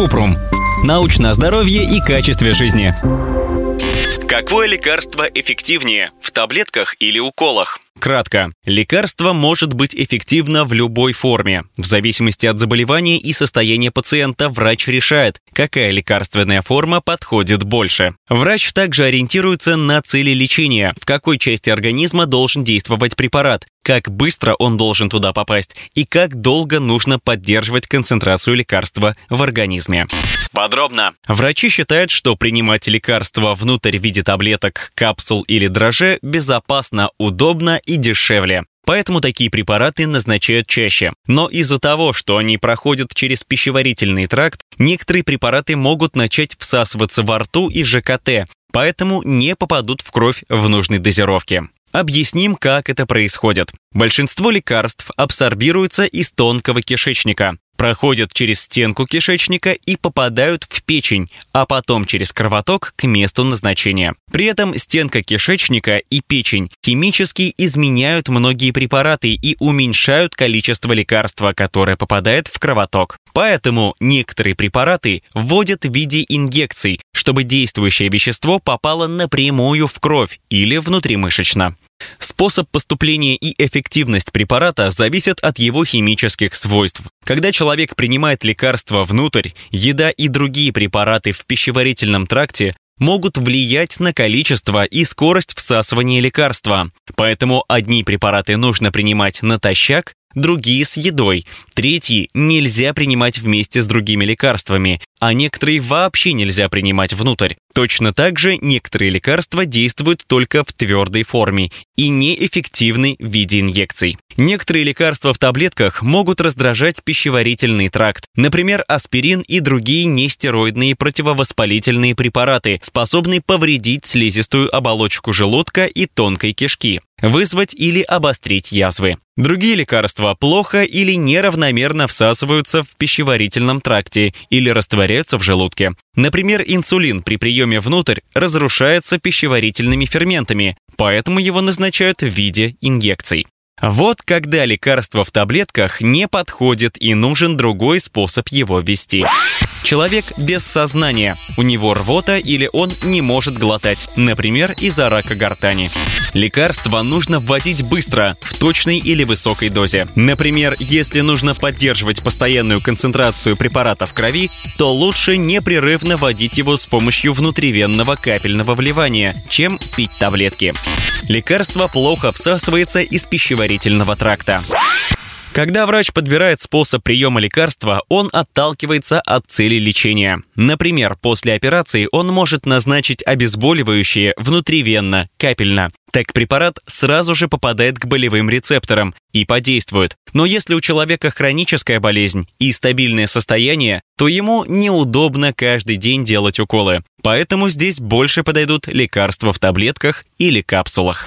Купрум. Научное здоровье и качестве жизни. Какое лекарство эффективнее, в таблетках или уколах? Кратко. Лекарство может быть эффективно в любой форме. В зависимости от заболевания и состояния пациента врач решает, какая лекарственная форма подходит больше. Врач также ориентируется на цели лечения, в какой части организма должен действовать препарат, как быстро он должен туда попасть и как долго нужно поддерживать концентрацию лекарства в организме. Подробно. Врачи считают, что принимать лекарства внутрь в виде таблеток, капсул или дрожжей безопасно, удобно и дешевле. Поэтому такие препараты назначают чаще. Но из-за того, что они проходят через пищеварительный тракт, некоторые препараты могут начать всасываться во рту и ЖКТ, поэтому не попадут в кровь в нужной дозировке. Объясним, как это происходит. Большинство лекарств абсорбируются из тонкого кишечника проходят через стенку кишечника и попадают в печень, а потом через кровоток к месту назначения. При этом стенка кишечника и печень химически изменяют многие препараты и уменьшают количество лекарства, которое попадает в кровоток. Поэтому некоторые препараты вводят в виде инъекций, чтобы действующее вещество попало напрямую в кровь или внутримышечно. Способ поступления и эффективность препарата зависят от его химических свойств. Когда человек принимает лекарства внутрь, еда и другие препараты в пищеварительном тракте могут влиять на количество и скорость всасывания лекарства. Поэтому одни препараты нужно принимать натощак, другие с едой, третьи нельзя принимать вместе с другими лекарствами, а некоторые вообще нельзя принимать внутрь. Точно так же некоторые лекарства действуют только в твердой форме и неэффективны в виде инъекций. Некоторые лекарства в таблетках могут раздражать пищеварительный тракт. Например, аспирин и другие нестероидные противовоспалительные препараты, способные повредить слизистую оболочку желудка и тонкой кишки вызвать или обострить язвы. Другие лекарства плохо или неравномерно всасываются в пищеварительном тракте или растворяются в желудке. Например, инсулин при приеме внутрь разрушается пищеварительными ферментами, поэтому его назначают в виде инъекций. Вот когда лекарство в таблетках не подходит и нужен другой способ его ввести. Человек без сознания. У него рвота или он не может глотать, например, из-за рака гортани. Лекарство нужно вводить быстро, в точной или высокой дозе. Например, если нужно поддерживать постоянную концентрацию препарата в крови, то лучше непрерывно вводить его с помощью внутривенного капельного вливания, чем пить таблетки. Лекарство плохо всасывается из пищеварительного тракта. Когда врач подбирает способ приема лекарства, он отталкивается от цели лечения. Например, после операции он может назначить обезболивающее внутривенно, капельно. Так препарат сразу же попадает к болевым рецепторам и подействует. Но если у человека хроническая болезнь и стабильное состояние, то ему неудобно каждый день делать уколы. Поэтому здесь больше подойдут лекарства в таблетках или капсулах.